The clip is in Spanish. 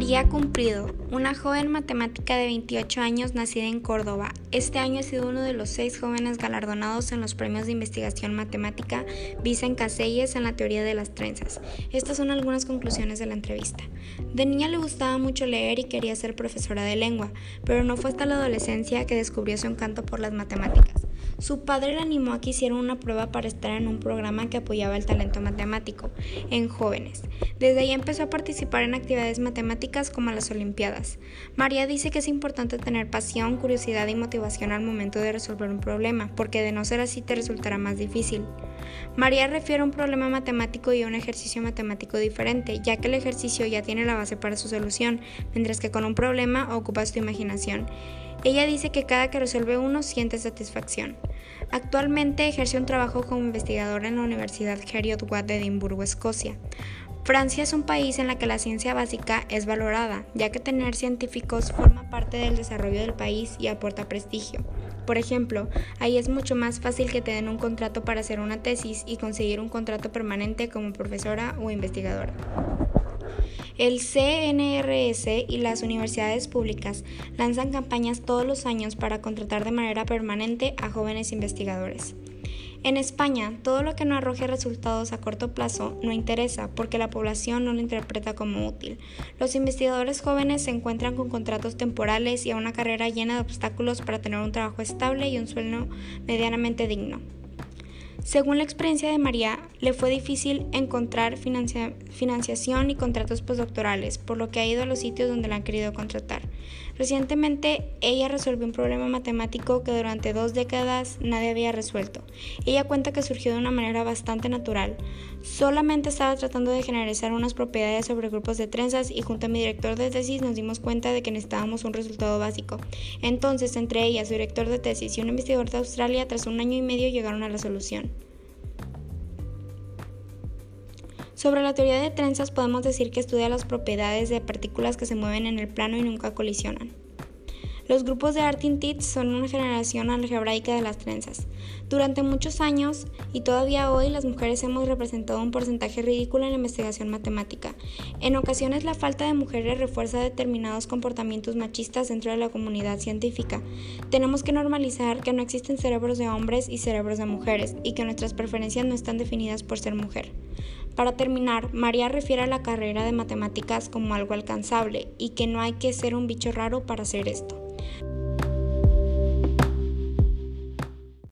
María Cumplido, una joven matemática de 28 años nacida en Córdoba. Este año ha sido uno de los seis jóvenes galardonados en los premios de investigación matemática Vicen Caselles en la teoría de las trenzas. Estas son algunas conclusiones de la entrevista. De niña le gustaba mucho leer y quería ser profesora de lengua, pero no fue hasta la adolescencia que descubrió su encanto por las matemáticas. Su padre le animó a que hiciera una prueba para estar en un programa que apoyaba el talento matemático en jóvenes. Desde ahí empezó a participar en actividades matemáticas como las Olimpiadas. María dice que es importante tener pasión, curiosidad y motivación al momento de resolver un problema, porque de no ser así te resultará más difícil. María refiere a un problema matemático y a un ejercicio matemático diferente, ya que el ejercicio ya tiene la base para su solución, mientras que con un problema ocupas tu imaginación. Ella dice que cada que resuelve uno siente satisfacción. Actualmente ejerce un trabajo como investigadora en la Universidad Heriot-Watt de Edimburgo, Escocia. Francia es un país en el que la ciencia básica es valorada, ya que tener científicos forma parte del desarrollo del país y aporta prestigio. Por ejemplo, ahí es mucho más fácil que te den un contrato para hacer una tesis y conseguir un contrato permanente como profesora o investigadora. El CNRS y las universidades públicas lanzan campañas todos los años para contratar de manera permanente a jóvenes investigadores. En España, todo lo que no arroje resultados a corto plazo no interesa porque la población no lo interpreta como útil. Los investigadores jóvenes se encuentran con contratos temporales y a una carrera llena de obstáculos para tener un trabajo estable y un sueldo medianamente digno. Según la experiencia de María, le fue difícil encontrar financiación y contratos postdoctorales, por lo que ha ido a los sitios donde la han querido contratar. Recientemente, ella resolvió un problema matemático que durante dos décadas nadie había resuelto. Ella cuenta que surgió de una manera bastante natural. Solamente estaba tratando de generalizar unas propiedades sobre grupos de trenzas y junto a mi director de tesis nos dimos cuenta de que necesitábamos un resultado básico. Entonces, entre ella, su director de tesis y un investigador de Australia, tras un año y medio llegaron a la solución. Sobre la teoría de trenzas podemos decir que estudia las propiedades de partículas que se mueven en el plano y nunca colisionan. Los grupos de Artin-Tits son una generación algebraica de las trenzas. Durante muchos años y todavía hoy las mujeres hemos representado un porcentaje ridículo en la investigación matemática. En ocasiones la falta de mujeres refuerza determinados comportamientos machistas dentro de la comunidad científica. Tenemos que normalizar que no existen cerebros de hombres y cerebros de mujeres y que nuestras preferencias no están definidas por ser mujer. Para terminar, María refiere a la carrera de matemáticas como algo alcanzable y que no hay que ser un bicho raro para hacer esto.